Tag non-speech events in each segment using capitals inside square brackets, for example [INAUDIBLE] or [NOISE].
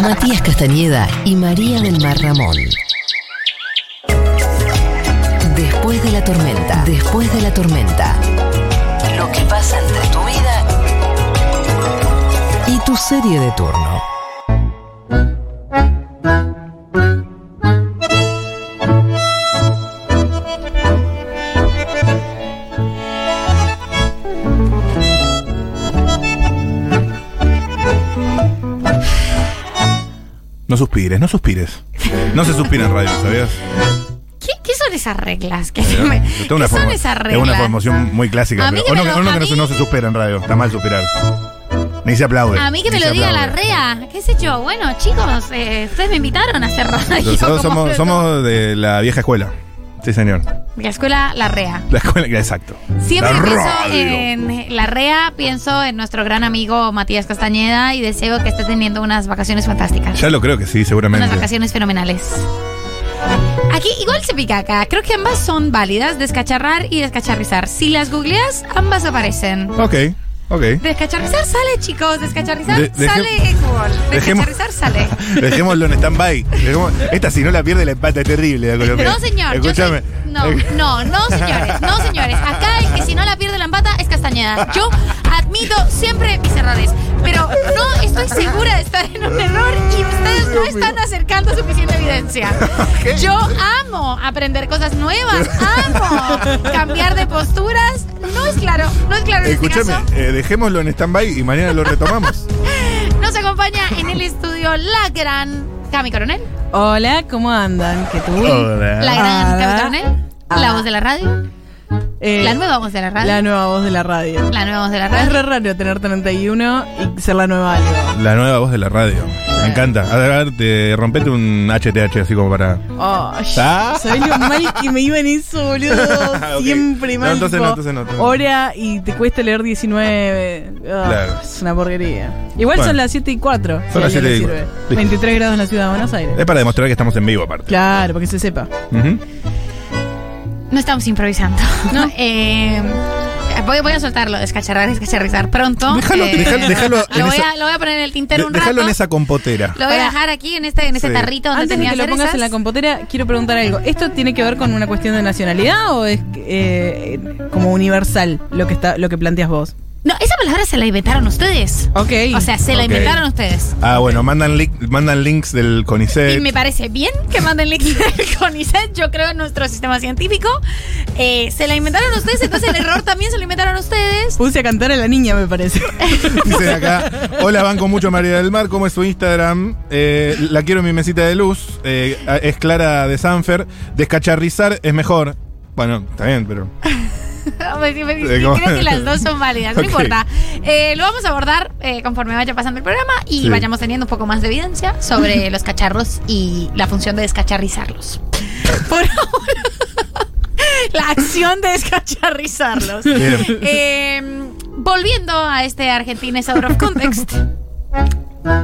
Matías Castañeda y María del Mar Ramón. Después de la tormenta, después de la tormenta. Lo que pasa entre tu vida y tu serie de turno. Suspires, no suspires. No se suspira en radio, ¿sabías? ¿Qué, qué son esas reglas? ¿Qué, me- es son esas Es reglas? una formación muy clásica. A mí pero- que o me no, lo- o no a que no, se- mí- no se supera en radio. Está mal suspirar. Ni se aplaude. A mí que me lo diga la. REA. ¿Qué sé yo? Bueno, chicos, eh, ustedes me invitaron a hacer radio. Nosotros somos, somos de la vieja escuela. Sí, señor. La escuela La REA. La escuela, exacto. Siempre La pienso radio. en La REA, pienso en nuestro gran amigo Matías Castañeda y deseo que esté teniendo unas vacaciones fantásticas. Ya lo creo que sí, seguramente. Unas vacaciones fenomenales. Aquí igual se pica acá. Creo que ambas son válidas, descacharrar y descacharrizar. Si las googleas, ambas aparecen. Ok, ok. Descacharrizar sale, chicos. Descacharrizar De- deje- sale dejemos- Descacharrizar sale. [LAUGHS] Dejémoslo en stand-by. Dejemos- Esta, si no la pierde, la empata es terrible. la Colombia. No, señor. yo Escúchame. no, no, no, señores. No, señores. Acá el que si no la pierde la empata es Castañeda. Yo admito siempre mis errores. Pero no estoy segura de estar en un error y ustedes no están acercando suficiente evidencia. [LAUGHS] Yo amo aprender cosas nuevas. Amo cambiar de posturas. Claro. Este Escúchame, eh, dejémoslo en stand-by y mañana lo retomamos. [LAUGHS] Nos acompaña en el estudio la gran Cami Coronel. Hola, ¿cómo andan? ¿Qué tú? Hola. La gran Cami. Coronel. La Ah. voz de la radio. Eh, La nueva voz de la radio. La nueva voz de la radio. La nueva voz de la Es radio. re raro tener 31 y ser la nueva algo. La nueva voz de la radio. Me encanta. A ver, a ver, te rompete un HTH así como para. Oh, Ah. ¿Sabés lo mal que me iba en eso, boludo? [LAUGHS] Ok. Siempre No, mal. entonces tipo, no, entonces no, entonces no. Hora y te cuesta leer 19. Ah, Claro. Es una porquería. Igual Bueno. son las 7 y 4. Son las 7 y cuatro. Listo. 23 grados en la ciudad de Buenos Aires. Es para demostrar que estamos en vivo, aparte. Claro, para que se sepa. Ujú. No estamos improvisando. [LAUGHS] No. Eh, voy, voy a soltarlo, descacharrar, descacharrizar pronto. Déjalo- Eh, déjalo en lo, voy esa- a, lo voy a poner en el tintero un Déjalo rato. en esa compotera. Lo voy a dejar aquí en este, en este Sí. tarrito donde Antes de tenía que lo pongas en la compotera, quiero preguntar algo. ¿Esto tiene que ver con una cuestión de nacionalidad o es eh, como universal lo que está, lo que planteas vos? No, esa palabra se la inventaron ustedes. Ok. O sea, se la Ok. inventaron ustedes. Ah, bueno, mandan, link- mandan links del CONICET. Y me parece bien que manden link [LAUGHS] del CONICET. Yo creo en nuestro sistema científico. Eh, se la inventaron ustedes, entonces el error también se lo inventaron ustedes. Puse a cantar a la niña, me parece. [LAUGHS] Dicen acá, hola, banco mucho María del Mar, ¿cómo es su Instagram? Eh, la quiero en mi mesita de luz, eh, es Clara de Sanfer, descacharrizar es mejor. Bueno, está bien, pero... Pues sí, sí. Creo que las dos son válidas, no [LAUGHS] Ok. importa. Eh, lo vamos a abordar eh, conforme vaya pasando el programa y Sí. vayamos teniendo un poco más de evidencia sobre [LAUGHS] los cacharros y la función de descacharrizarlos. Por ahora, [LAUGHS] la acción de descacharrizarlos. Eh, volviendo a este Argentina out of context.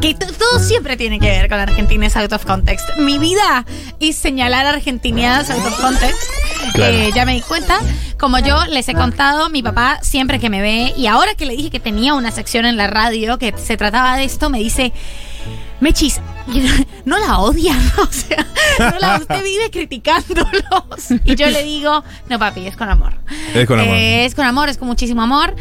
Que todo siempre tiene que ver con Argentina is out of context. Mi vida es señalar argentinadas out of context. Claro. Eh, ya me di cuenta. Como yo les he contado, mi papá siempre que me ve, y ahora que le dije que tenía una sección en la radio que se trataba de esto, me dice, Mechis, [LAUGHS] no la odian, [LAUGHS] o sea, no la, usted vive criticándolos. Y yo le digo, no papi, es con amor. Es con amor. Eh, es con amor, es con muchísimo amor.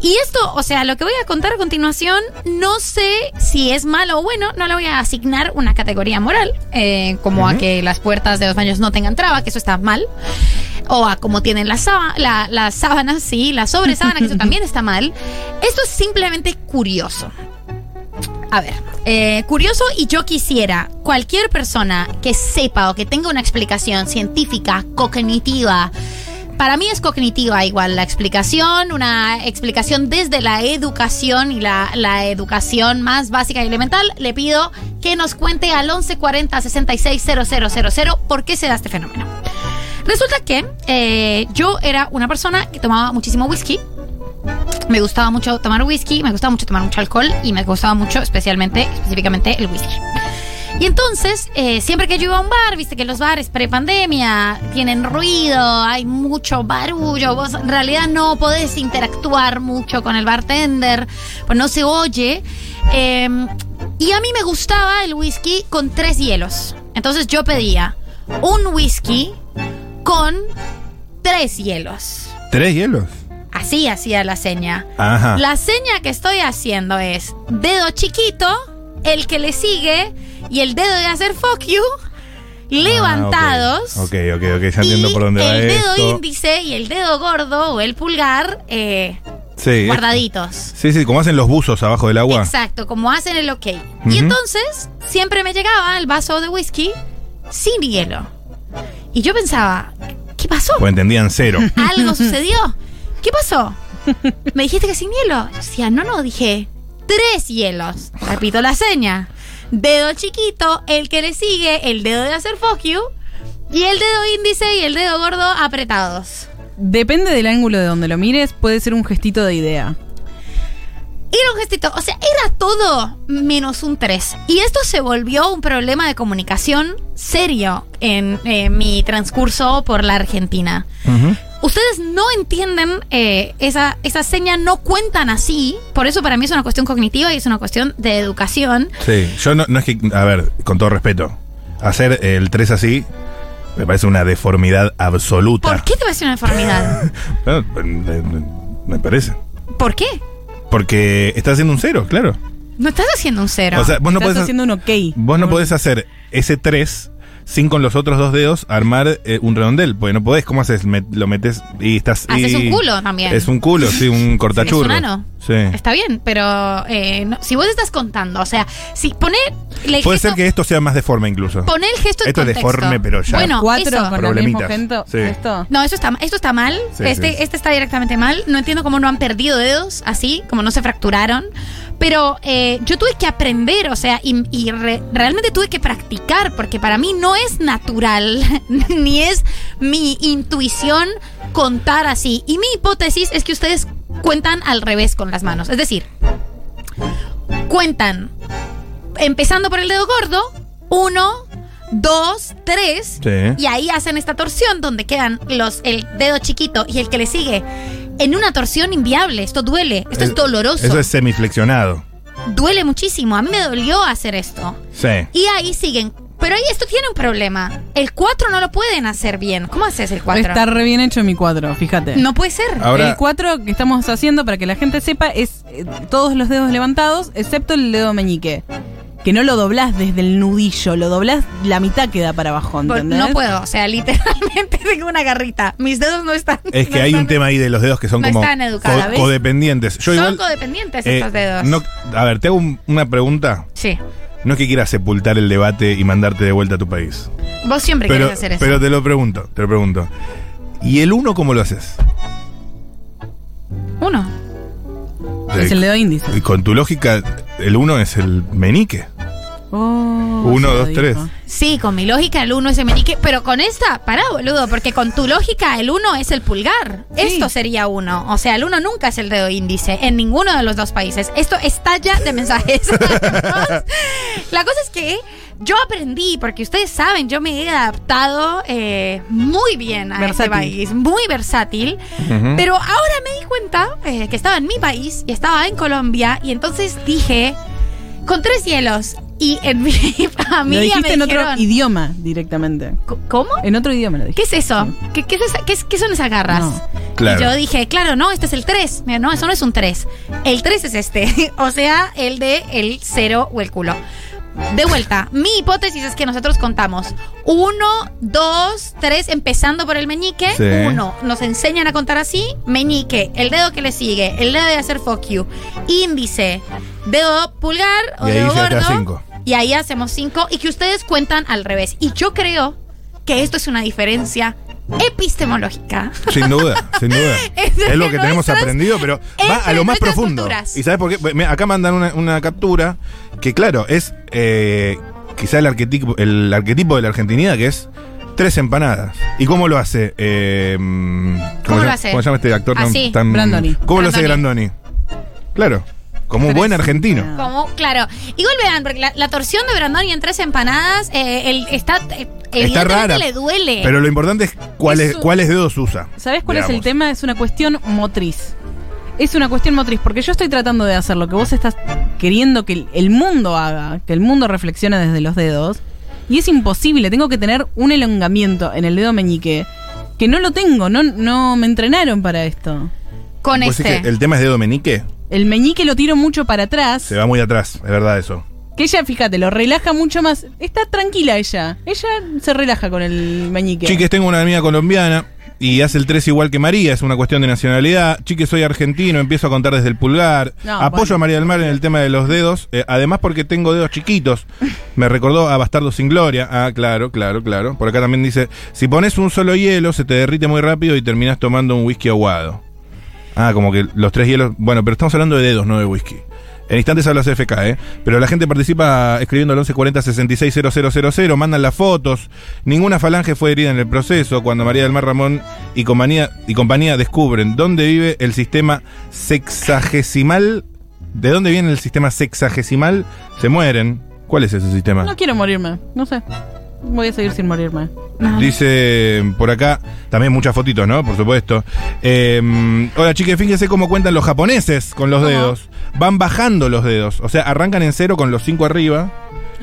Y esto, o sea, lo que voy a contar a continuación, no sé si es malo o bueno, no le voy a asignar una categoría moral, eh, como a que las puertas de los baños no tengan traba, que eso está mal. O a como tienen las la- las sábanas, sí, la sobresábana, que eso [LAUGHS] también está mal. Esto es simplemente curioso. A ver, eh, curioso y yo quisiera, cualquier persona que sepa o que tenga una explicación científica, cognitiva, para mí es cognitiva igual la explicación, una explicación desde la educación y la, la educación más básica y elemental, le pido que nos cuente al 1140 66 000 por qué se da este fenómeno. Resulta que eh, yo era una persona que tomaba muchísimo whisky, me gustaba mucho tomar whisky, me gustaba mucho tomar mucho alcohol y me gustaba mucho especialmente, específicamente el whisky. Y entonces, eh, siempre que yo iba a un bar, viste que los bares pre-pandemia tienen ruido, hay mucho barullo, vos en realidad no podés interactuar mucho con el bartender, pues no se oye. Eh, Y a mí me gustaba el whisky con tres hielos. Entonces yo pedía un whisky con tres hielos. ¿Tres hielos? Así hacía la seña. Ajá. La seña que estoy haciendo es dedo chiquito, el que le sigue y el dedo de hacer fuck you levantados. Ah, ok, ok, ok, ya entiendo por dónde va el dedo índice y el dedo gordo o el pulgar eh, Sí, es- guardaditos. Sí, sí, como hacen los buzos abajo del agua. Exacto, como hacen el ok. Y entonces siempre me llegaba el vaso de whisky sin hielo. Y yo pensaba, ¿qué pasó? Pues entendían cero. Algo [LAUGHS] sucedió. ¿Qué pasó? Me dijiste que sin hielo. Decía, no, no, dije tres hielos. Repito la seña. Dedo chiquito, el que le sigue, el dedo de hacer fuck you, y el dedo índice y el dedo gordo apretados. Depende del ángulo de donde lo mires, puede ser un gestito de idea. Era un gestito, o sea, era todo menos un 3. Y esto se volvió un problema de comunicación serio en eh, mi transcurso por la Argentina. Ujú. Ustedes no entienden eh, esa, esa seña, no cuentan así. Por eso para mí es una cuestión cognitiva y es una cuestión de educación. Sí, yo no, no es que, a ver, con todo respeto, hacer el 3 así me parece una deformidad absoluta. ¿Por qué te parece una deformidad? [LAUGHS] No, me, parece. ¿Por qué? Porque estás haciendo un cero, claro. No estás haciendo un cero. O sea, vos no Estás podés, haciendo un ok. vos no podés hacer ese 3 sin con los otros dos dedos armar eh, un redondel. Porque no podés, ¿cómo haces? Me- lo metes y estás. Haces y- un culo también. Es un culo, sí, un [LAUGHS] cortachurro. Es un ano. Sí. Está bien, pero eh, no- si vos estás contando, o sea, si poner. Puede gesto- ser que esto sea más deforme incluso. Poner el gesto en Esto es contexto. deforme, pero ya. Bueno, Cuatro eso. con el mismo Sí. No, eso está, esto está mal. Sí, este, sí. este está directamente mal. No entiendo cómo no han perdido dedos así, como no se fracturaron. Pero eh, yo tuve que aprender, o sea, y, y re- realmente tuve que practicar, porque para mí no es natural, [LAUGHS] ni es mi intuición contar así. Y mi hipótesis es que ustedes cuentan al revés con las manos. Es decir, cuentan empezando por el dedo gordo, uno, dos, tres, Sí. y ahí hacen esta torsión donde quedan los el dedo chiquito y el que le sigue en una torsión inviable. Esto duele, esto es, doloroso, Eso es semiflexionado. duele muchísimo. A mí me dolió hacer esto. Sí. Y ahí siguen. Pero ahí esto tiene un problema. El 4 no lo pueden hacer bien. ¿Cómo haces el 4? Está re bien hecho mi cuadro, fíjate. No puede ser. Ahora- el 4 que estamos haciendo, para que la gente sepa, es eh, todos los dedos levantados, excepto el dedo meñique. Que no lo doblás desde el nudillo, lo doblás, la mitad queda para abajo, ¿entendés? no puedo, o sea, literalmente [LAUGHS] tengo una garrita. Mis dedos no están. Es que no hay un tema ahí de los dedos que son No como están educadas, co- ¿ves? codependientes. Yo Son igual, codependientes eh, estos dedos. no- a ver, te hago un- una pregunta. Sí. No es que quieras sepultar el debate y mandarte de vuelta a tu país. Vos siempre Pero, querés hacer eso. pero te lo pregunto, te lo pregunto. ¿Y el uno cómo lo haces? Uno. Es el dedo índice. Y con tu lógica, el uno es el menique. Oh, Uno, dos, dijo. tres. Sí, con mi lógica el uno es el meñique, pero con esta, pará, boludo, porque con tu lógica el uno es el pulgar. Sí. Esto sería uno. O sea, el uno nunca es el dedo índice en ninguno de los dos países. Esto estalla de mensajes. [LAUGHS] La cosa es que yo aprendí, porque ustedes saben, yo me he adaptado eh, muy bien a este Versátil. país, muy versátil. Pero ahora me di cuenta eh, que estaba en mi país y estaba en Colombia y entonces dije, con tres hielos. Y en mi [LAUGHS] Lo familia dijiste me en otro dijeron, idioma directamente. "Co- ¿Cómo? En otro idioma lo ¿Qué dijiste. es eso? ¿Qué, qué es esa- qué es- qué son esas garras? No. Claro. Y yo dije, claro, no, este es el 3. Mira, no, eso no es un 3. El 3 es este. [LAUGHS] o sea, el de el 0 o el culo. De vuelta, mi hipótesis es que nosotros contamos 1, 2, 3, empezando por el meñique. Sí. 1, nos enseñan a contar así. Meñique, el dedo que le sigue, el dedo de hacer fuck you. Índice, dedo pulgar o Y ahí dedo gordo. Cinco. Y ahí hacemos 5 y que ustedes cuentan al revés. Y yo creo que esto es una diferencia epistemológica. Sin duda, [LAUGHS] sin duda. Es lo que tenemos aprendido, pero va a lo más profundo. culturas. ¿Y sabes por qué? Mira, Acá mandan una, una captura que, claro, es eh, quizá el arquetipo, el arquetipo de la argentinidad, que es tres empanadas. ¿Y cómo lo hace? Eh, ¿cómo, lo hace? ¿Cómo se llama este actor tan- tan- Brandoni. ¿Cómo lo hace Brandoni. Grandoni? Claro, como un buen argentino. empanadas. Como, claro. Igual vean, porque la, la torsión de Brandoni en tres empanadas, eh, el, está, eh, Está evidentemente rara. le duele. Pero lo importante es cuáles, cuáles dedos usa. ¿Sabes cuál es el tema? Es una cuestión motriz. es una cuestión motriz, porque yo estoy tratando de hacer lo que vos estás queriendo que el- mundo haga, que el mundo reflexione desde los dedos, y es imposible, tengo que tener un elongamiento en el dedo meñique, que no lo tengo, no, no me entrenaron para esto. Con ¿Vos decís este. que el tema es de Domenique? El meñique lo tiro mucho para atrás, Se va muy atrás, es verdad eso. que ella, fíjate, lo relaja mucho más. Está tranquila ella, ella se relaja con el meñique. Chiques, tengo una amiga colombiana y hace el 3 igual que María, es una cuestión de nacionalidad. Chiques, soy argentino, empiezo a contar desde el pulgar. No, Apoyo bueno. a María del Mar en el tema de los dedos, eh, además porque tengo dedos chiquitos. [LAUGHS] Me recordó a Bastardo sin Gloria. Ah, claro, claro, claro. Por acá también dice, si pones un solo hielo, se te derrite muy rápido y terminas tomando un whisky aguado. Ah, como que los tres hielos... Bueno, pero estamos hablando de dedos, no de whisky. En instantes habla CFK, ¿eh? Pero la gente participa escribiendo al 1140 660000, mandan las fotos. Ninguna falange fue herida en el proceso cuando María del Mar Ramón y compañía, y compañía descubren dónde vive el sistema sexagesimal. ¿De dónde viene el sistema sexagesimal? Se mueren. ¿Cuál es ese sistema? No quiero morirme, no sé. Voy a seguir sin morirme. Dice por acá, también muchas fotitos, ¿no? Por supuesto. Eh, hola, chiques, fíjense cómo cuentan los japoneses con los ¿Cómo? dedos. Van bajando los dedos. O sea, arrancan en cero con los cinco arriba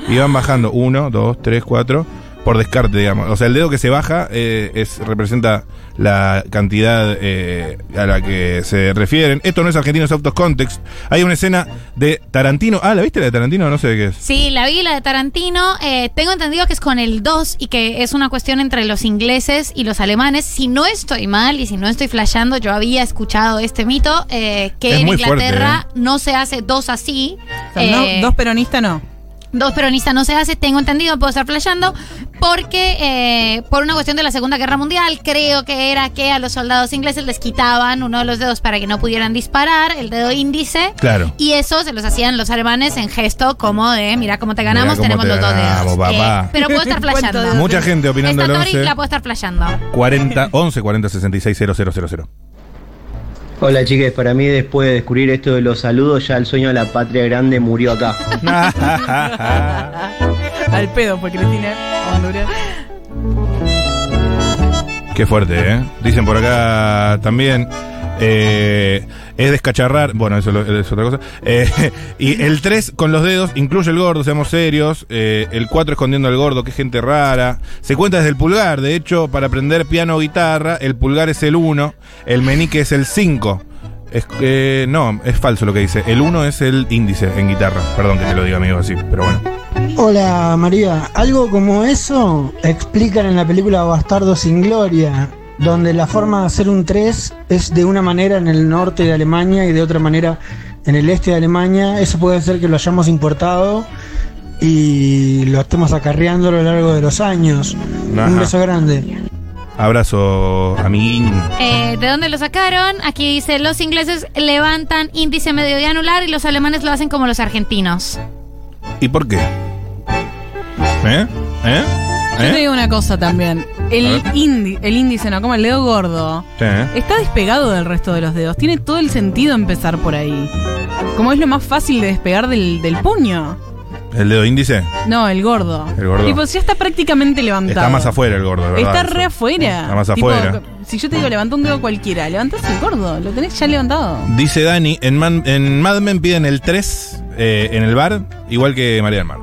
y van bajando. Uno, dos, tres, cuatro. Por descarte, digamos. O sea, el dedo que se baja eh, es, representa la cantidad eh, a la que se refieren. Esto no es argentino, es out of context. Hay una escena de Tarantino. Ah, ¿la viste la de Tarantino? No sé de qué es. Sí, la vi, la de Tarantino. Eh, tengo entendido que es con el 2 y que es una cuestión entre los ingleses y los alemanes. Si no estoy mal y si no estoy flasheando, yo había escuchado este mito, eh, que Es en fuerte, Inglaterra no se hace dos así. O sea, no- Eh, dos peronistas no. Dos peronistas no se hace, tengo entendido, puedo estar flasheando, porque eh, por una cuestión de la Segunda Guerra Mundial, creo que era que a los soldados ingleses les quitaban uno de los dedos para que no pudieran disparar, el dedo índice. Claro. Y eso se los hacían los alemanes en gesto como de, mira cómo te ganamos, cómo tenemos te los dos ganamos, dedos. Eh, papá. pero puedo estar [LAUGHS] flasheando. Mucha gente opinando Esta Tori 11. la puedo estar flasheando. 40, 11 40 66 000. Hola chiques, para mí después de descubrir esto de los saludos, ya el sueño de la patria grande murió acá. [LAUGHS] Al pedo fue Cristina Honduras. Qué fuerte, ¿eh? Dicen por acá también. eh, es descacharrar. Bueno, eso es otra cosa. Eh, y el 3 con los dedos incluye el gordo, seamos serios. eh, el 4 escondiendo al gordo, qué gente rara. Se cuenta desde el pulgar. De hecho, para aprender piano o guitarra, el pulgar es el 1, el meñique es el 5. Es, eh, no, es falso lo que dice. El 1 es el índice en guitarra. Perdón que te lo diga, amigo, así, pero bueno. Hola María, algo como eso explican en la película Bastardo sin Gloria, donde la forma de hacer un 3 es de una manera en el norte de Alemania y de otra manera en el este de Alemania. Eso puede ser que lo hayamos importado y lo estemos acarreando a lo largo de los años. Ajá. Un beso grande. Abrazo, amiguín. Eh, ¿De dónde lo sacaron? Aquí dice, los ingleses levantan índice medio y anular y los alemanes lo hacen como los argentinos. ¿Y por qué? ¿Eh? ¿Eh? Yo te digo una cosa también. El, indi- índice, no, como el dedo gordo. Sí. Está despegado del resto de los dedos. Tiene todo el sentido empezar por ahí. Como es lo más fácil de despegar del, del puño. ¿El dedo índice? No, el gordo. El gordo. Tipo, ya está prácticamente levantado. Está más afuera el gordo, ¿verdad? Está Eso. re afuera. Está más Tipo, afuera. Si yo te digo levanta un dedo cualquiera, levantás el gordo. Lo tenés ya levantado. Dice Dani, en, Man- en Mad Men piden el 3 eh, en el bar, igual que María del Mar.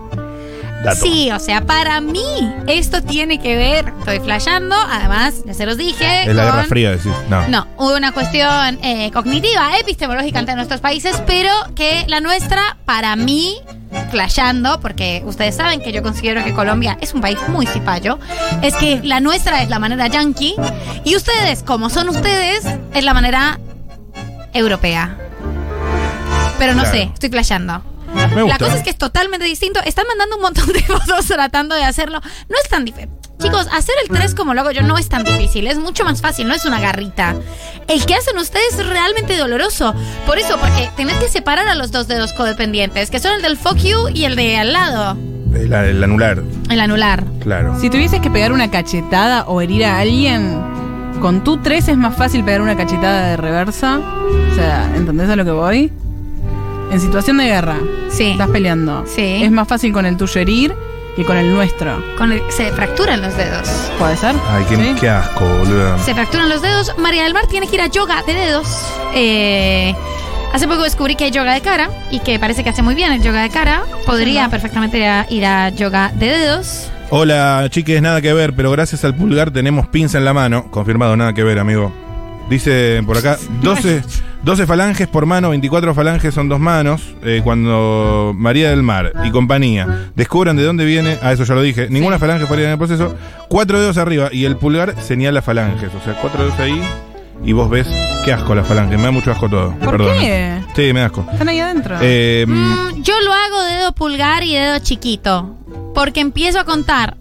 Dato. Sí, o sea, para mí esto tiene que ver, estoy flasheando, además, ya se los dije. Es la Guerra Fría, decís. No. No, una cuestión eh, cognitiva, epistemológica entre nuestros países, pero que la nuestra, para mí, flasheando, porque ustedes saben que yo considero que Colombia es un país muy cipayo, es que la nuestra es la manera yankee y ustedes, como son ustedes, es la manera europea. Pero no Claro. sé, estoy flasheando. Me La gusta. cosa es que es totalmente distinto. Están mandando un montón de [LAUGHS] fotos tratando de hacerlo. No es tan difícil. Chicos, hacer el 3 como lo hago yo no es tan difícil, es mucho más fácil, no es una garrita. El que hacen ustedes es realmente doloroso. Por eso, porque tenés que separar a los dos dedos codependientes, que son el del fuck you y el de al lado, El, el anular, el anular. claro. Si tuvieses que pegar una cachetada o herir a alguien, con tu 3 es más fácil pegar una cachetada de reversa. O sea, ¿entendés a lo que voy? En situación de guerra, Sí. estás peleando. Sí. Es más fácil con el tuyo herir que con el nuestro. Con el- se fracturan los dedos. ¿Puede ser? Ay, qué, ¿Sí? qué asco, boludo. Se fracturan los dedos. María del Mar tiene que ir a yoga de dedos. Eh, hace poco descubrí que hay yoga de cara y que parece que hace muy bien el yoga de cara. Podría perfectamente ir a, ir a yoga de dedos. Hola, chiques, nada que ver, pero gracias al pulgar tenemos pinza en la mano. Confirmado, nada que ver, amigo. Dice por acá, 12, 12 falanges por mano, 24 falanges son dos manos. Eh, cuando María del Mar y compañía descubran de dónde viene, a eso ya lo dije, ninguna falange faría en el proceso, cuatro dedos arriba y el pulgar señala falanges. O sea, cuatro dedos ahí y vos ves, qué asco las falanges, me da mucho asco todo. ¿Por Perdón. qué? Sí, me da asco. Están ahí adentro. Eh, Mm, yo lo hago dedo pulgar y dedo chiquito. Porque empiezo a contar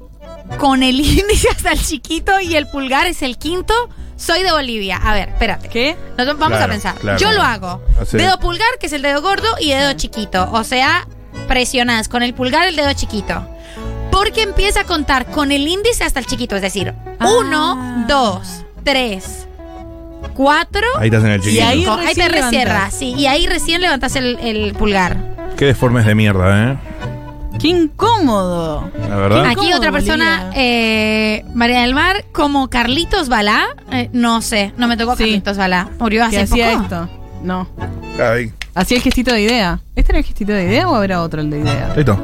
con el [LAUGHS] índice hasta el chiquito y el pulgar es el quinto. Soy de Bolivia. A ver, espérate. ¿Qué? Nos vamos Claro, a pensar. claro. Yo lo hago. Así. Dedo pulgar, que es el dedo gordo, y dedo chiquito. O sea, presionás con el pulgar el dedo chiquito. Porque empieza a contar con el índice hasta el chiquito. Es decir, Ah. uno, dos, tres, cuatro. ahí estás en el chiquito. Y ahí te levantás. sí. Y ahí recién levantas el, el pulgar. Qué deformes de mierda, ¿eh? ¡Qué incómodo! La verdad. Aquí ¿Cómo, otra persona, eh, María del Mar, como Carlitos Balá. eh, no sé, no me tocó Sí. Carlitos Balá. Murió ¿Qué hace hacía poco. esto? No. Ahí. Hacía el gestito de idea. ¿Este era el gestito de idea o habrá otro el de idea? Listo.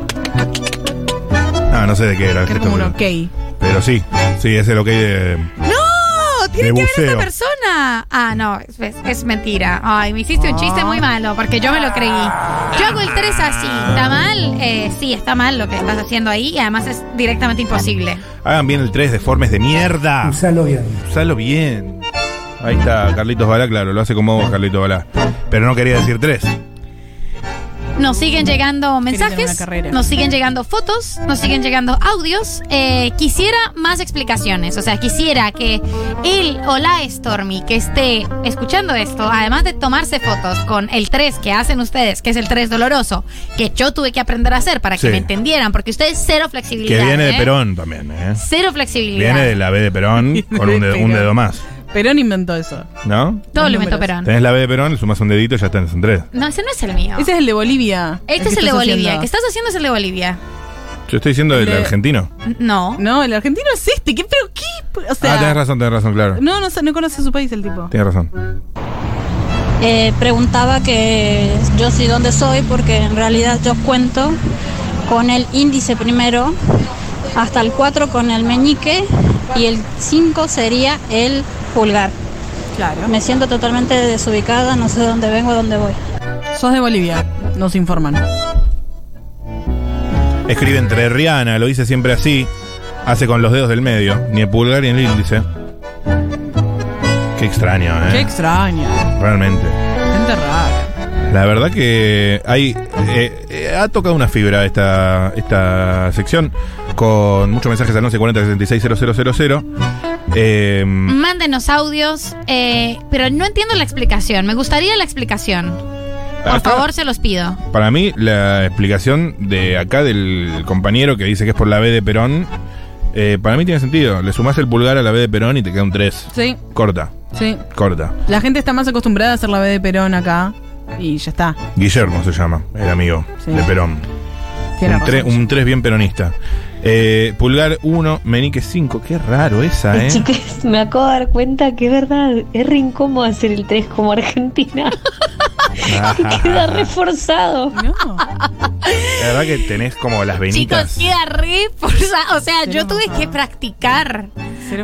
Ah, no sé de qué era el Que era gesto, como un pero, ok. pero sí, sí, es el ok de. ¡No! ¡Tiene que ver esta buceo. persona! Ah, no, es, es- es mentira. Ay, me hiciste un chiste muy malo porque yo me lo creí. Yo hago el 3 así. ¿Está mal? Eh, sí, está mal lo que estás haciendo ahí y además es directamente imposible. Hagan bien el 3, deformes de mierda. Usalo bien. Usalo bien. Ahí está, Carlitos Balá, claro, lo hace como vos, Carlitos Balá. Pero no quería decir 3. Nos siguen llegando mensajes, nos siguen llegando fotos, nos siguen llegando audios. Eh, quisiera más explicaciones, o sea, quisiera que él o la Stormy que esté escuchando esto, además de tomarse fotos con el 3 que hacen ustedes, que es el 3 doloroso, que yo tuve que aprender a hacer para que Sí. me entendieran, porque ustedes cero flexibilidad. Que viene de ¿eh? Perón también, ¿eh? Cero flexibilidad. Viene de la B de Perón [LAUGHS] con un, dedo- un dedo más, Perón inventó eso. ¿no? Todo lo inventó números. Perón. Tenés la B de Perón, le sumas un dedito y ya tenés un 3. No, ese no es el mío. Ese es el de Bolivia. este es el de Bolivia. El que estás haciendo es el de Bolivia. Yo estoy diciendo Le- argentino. No. No, el argentino es este. ¿Qué, ¿Pero qué? O sea, ah, tenés razón, tenés razón, claro. No, no, sé, no conoce su país el tipo. Tienes razón. Eh, preguntaba que yo sí dónde soy porque en realidad yo cuento con el índice primero hasta el 4 con el meñique y el 5 sería el pulgar. Claro. Me siento totalmente desubicada, no sé dónde vengo, dónde voy. Sos de Bolivia, nos informan. Escribe entre Rihanna, lo dice siempre así. Hace con los dedos del medio, ni el pulgar ni el índice. Qué extraño, ¿eh? Qué extraña. Realmente. Gente rara. La verdad que hay. eh, eh, ha tocado una fibra esta, esta sección con muchos mensajes al 1140 66 Eh, Mándenos audios, eh, pero no entiendo la explicación. Me gustaría la explicación. Por Acá- favor, se los pido. para mí, la explicación de acá del compañero que dice que es por la B de Perón, eh, para mí tiene sentido. Le sumás el pulgar a la B de Perón y te queda un 3. Sí, Corta, sí. corta. La gente está más acostumbrada a hacer la B de Perón acá. Y ya está. Guillermo se llama, el amigo Sí. de Perón. Tiene un 3 bien peronista. Eh, pulgar 1, meñique 5. Qué raro esa, ¿eh? Chicas, me acabo de dar cuenta que es verdad, es re incómodo hacer el 3 como Argentina. [LAUGHS] Queda reforzado. No. La verdad que tenés como las venitas. Chicos, queda re forzado. O sea, yo tuve que practicar.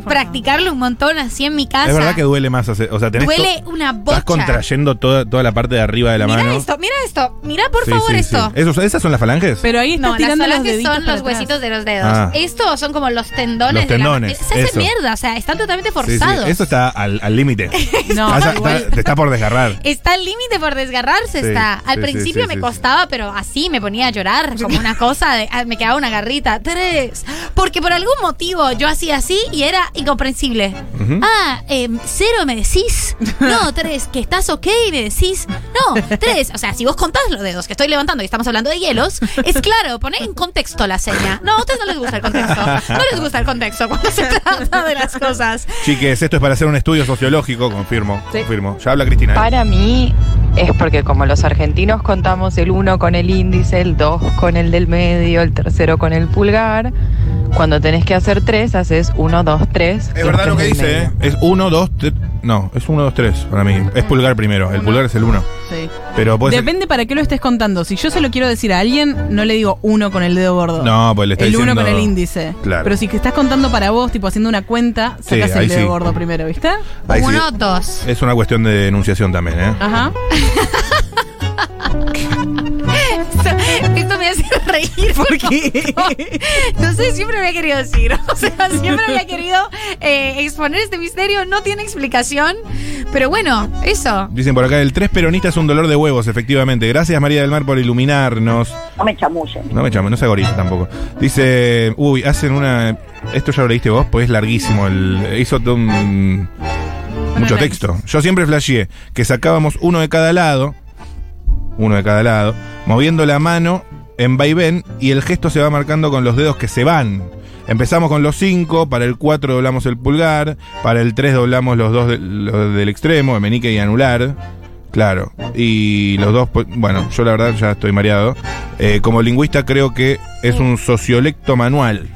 Practicarlo un montón así en mi casa. es verdad que duele más hacer. O sea, tenés. Duele una bocha. Estás contrayendo toda, toda la parte de arriba de la mira mano. esto, mira esto. Mira por Sí, favor sí, esto. sí. ¿Esos- ¿Esas son las falanges? Pero ahí estás No, las tirando los falanges deditos son los atrás. huesitos de los dedos. Ah. Estos son como los tendones Los de la tendones, mano. Se eso. hacen mierda, o sea, están totalmente Sí, sí, forzados. Eso está al al límite. No, [LAUGHS] está- te está por desgarrar. Está al límite por desgarrarse, Sí, está. Al principio sí, me sí, costaba, pero así me ponía a llorar, como una cosa, de, ah, me quedaba una garrita. Tres. Porque por algún motivo yo hacía así y era era incomprensible. Ah, eh, cero me decís. No, [LAUGHS] tres, que estás ok me decís. No, tres. O sea, si vos contás los dedos que estoy levantando y estamos hablando de hielos, es claro, poné en contexto la seña. No, a ustedes no les gusta el contexto. No les gusta el contexto cuando se trata de las cosas. Chiques, esto es para hacer un estudio sociológico, confirmo. Sí. Confirmo. Ya habla Cristina. Para mí es porque como los argentinos contamos el 1 con el índice, el 2 con el del medio, el tercero con el pulgar, cuando tenés que hacer 3 haces 1, 2, 3. Es verdad lo que dice, ¿eh? Es 1, 2, 3. No, es 1, 2, 3 para mí. Es pulgar primero. El pulgar es el 1. Sí. Pero puede ser- Depende para qué lo estés contando. Si yo se lo quiero decir a alguien, no le digo uno con el dedo gordo. No, pues le está El uno diciendo- con el índice. Claro. Pero si que estás contando para vos, tipo haciendo una cuenta, Sí, sacas ahí el dedo sí. gordo primero, ¿viste? Ahí sí. Uno, dos. Es una cuestión de enunciación también, ¿eh? Ajá. [LAUGHS] Me hace [LAUGHS] reír. ¿Por qué? No sé, siempre me había querido decir. [LAUGHS] O sea, siempre había querido eh, exponer este misterio. No tiene explicación. Pero bueno, eso. Dicen por acá, el 3 peronista es un dolor de huevos, efectivamente. Gracias María del Mar por iluminarnos. No me chamullen. No me llamo, no se gorita tampoco. Dice, uy, hacen una... Esto ya lo leíste vos, pues es larguísimo. El, hizo todo un... Mucho texto. Yo siempre flasheé que sacábamos uno de cada lado, uno de cada lado, moviendo la mano en vaivén y el gesto se va marcando con los dedos que se van. Empezamos con los 5, para el 4 doblamos el pulgar, para el 3 doblamos los dos de- los del extremo, el menique y anular. Claro, y los dos, pues, bueno, yo la verdad ya estoy mareado. Eh, como lingüista creo que es un sociolecto manual.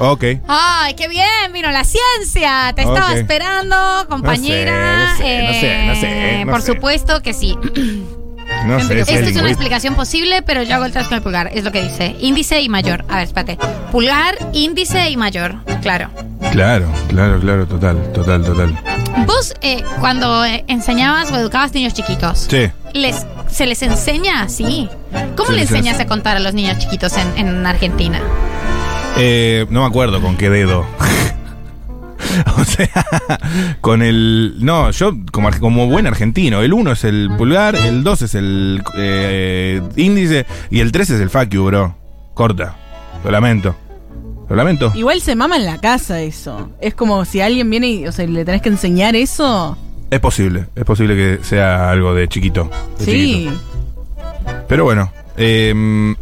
Ok. ¡Ay, qué bien! Vino la ciencia. Te estaba Ok. esperando, compañera. No sé, no sé, no Eh, por supuesto que sí. [CLEARS THROAT] No sé, Esta si es una explicación posible, pero yo hago el 3 con el pulgar. Es lo que dice. Índice y mayor. A ver, espérate. Pulgar, índice y mayor. Claro. Claro, claro, claro, total, total, total. Vos, eh, cuando eh, enseñabas o educabas niños chiquitos, Sí. les, ¿se les enseña así? ¿Cómo le enseñas enseña. a contar a los niños chiquitos en, en Argentina? Eh, no me acuerdo con qué dedo. [LAUGHS] o sea, con el. No, yo como, como buen argentino, el 1 es el pulgar, el 2 es el eh, índice y el 3 es el fuck you, bro. Corta. Lo lamento. Lo lamento. Igual se mama en la casa eso. Es como si alguien viene y, o sea, le tenés que enseñar eso. Es posible, es posible que sea algo de chiquito. de Sí. chiquito. Pero bueno, eh,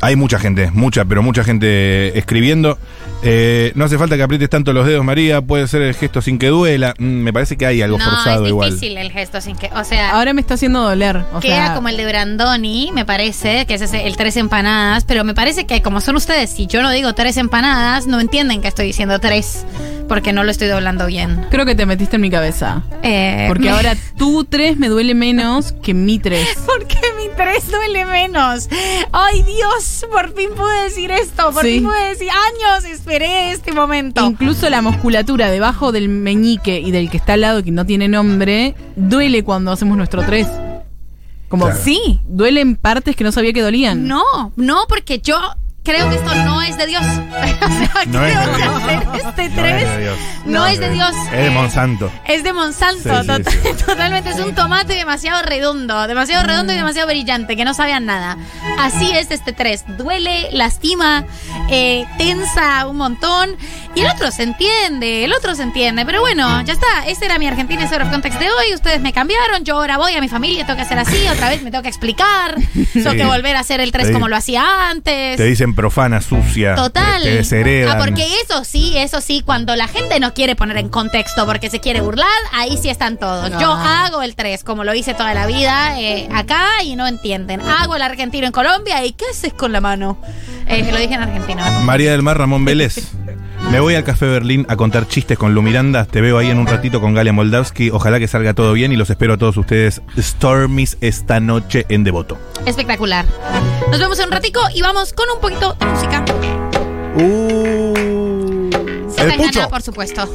hay mucha gente, mucha, pero mucha gente escribiendo. Eh, no hace falta que aprietes tanto los dedos, María. Puede ser el gesto sin que duela. Mm, me parece que hay algo no, forzado es igual. difícil el gesto sin que. O sea. Ahora me está haciendo doler. O Queda sea, como el de Brandoni, me parece, que es ese- el tres empanadas, pero me parece que como son ustedes, si yo no digo tres empanadas, no entienden que estoy diciendo tres, porque no lo estoy doblando bien. creo que te metiste en mi cabeza. Eh, Porque me- ahora [LAUGHS] tu 3 me duele menos que mi 3. [LAUGHS] ¿Por qué mi tres duele menos? Ay Dios, por fin pude decir esto, por Sí. fin pude decir, años esperé este momento. Incluso la musculatura debajo del meñique y del que está al lado que no tiene nombre, duele cuando hacemos nuestro 3. Como Claro. Sí, duelen partes que no sabía que dolían. no, no, porque yo creo que esto no es de Dios. [LAUGHS] o sea, No es creo de que Dios. hacer este No tres es de Dios. no es de Dios. Es de Monsanto. Es de Monsanto, Sí, sí, tot- sí. [LAUGHS] totalmente. Es un tomate demasiado redondo, demasiado redondo y demasiado brillante, que no sabían nada. Así es este 3. Duele, lastima, eh, tensa un montón. Y el otro se entiende, el otro se entiende. Pero bueno, ya está. Ese era mi Argentina Out of Context de hoy. Ustedes me cambiaron. Yo ahora voy a mi familia, tengo que hacer así. Otra vez me tengo que explicar. [LAUGHS] Tengo Sí. que volver a hacer el 3 Te- como lo hacía antes. Te dicen profana, sucia. Total. Te, te desheredan. Ah, porque eso sí, eso sí, cuando la gente no quiere poner en contexto porque se quiere burlar, ahí sí están todos. No. Yo hago el 3, como lo hice toda la vida eh, acá y no entienden. Hago el argentino en Colombia y ¿qué haces con la mano? Eh, lo dije en argentino. María del Mar Ramón Vélez. Me voy al Café Berlín a contar chistes con Lu Miranda. Te veo ahí en un ratito con Galia Moldavsky. Ojalá que salga todo bien y los espero a todos ustedes Stormies esta noche en Devoto. Espectacular. Nos vemos en un ratico y vamos con un poquito de música. Uh, Se el gana, pucho. por supuesto.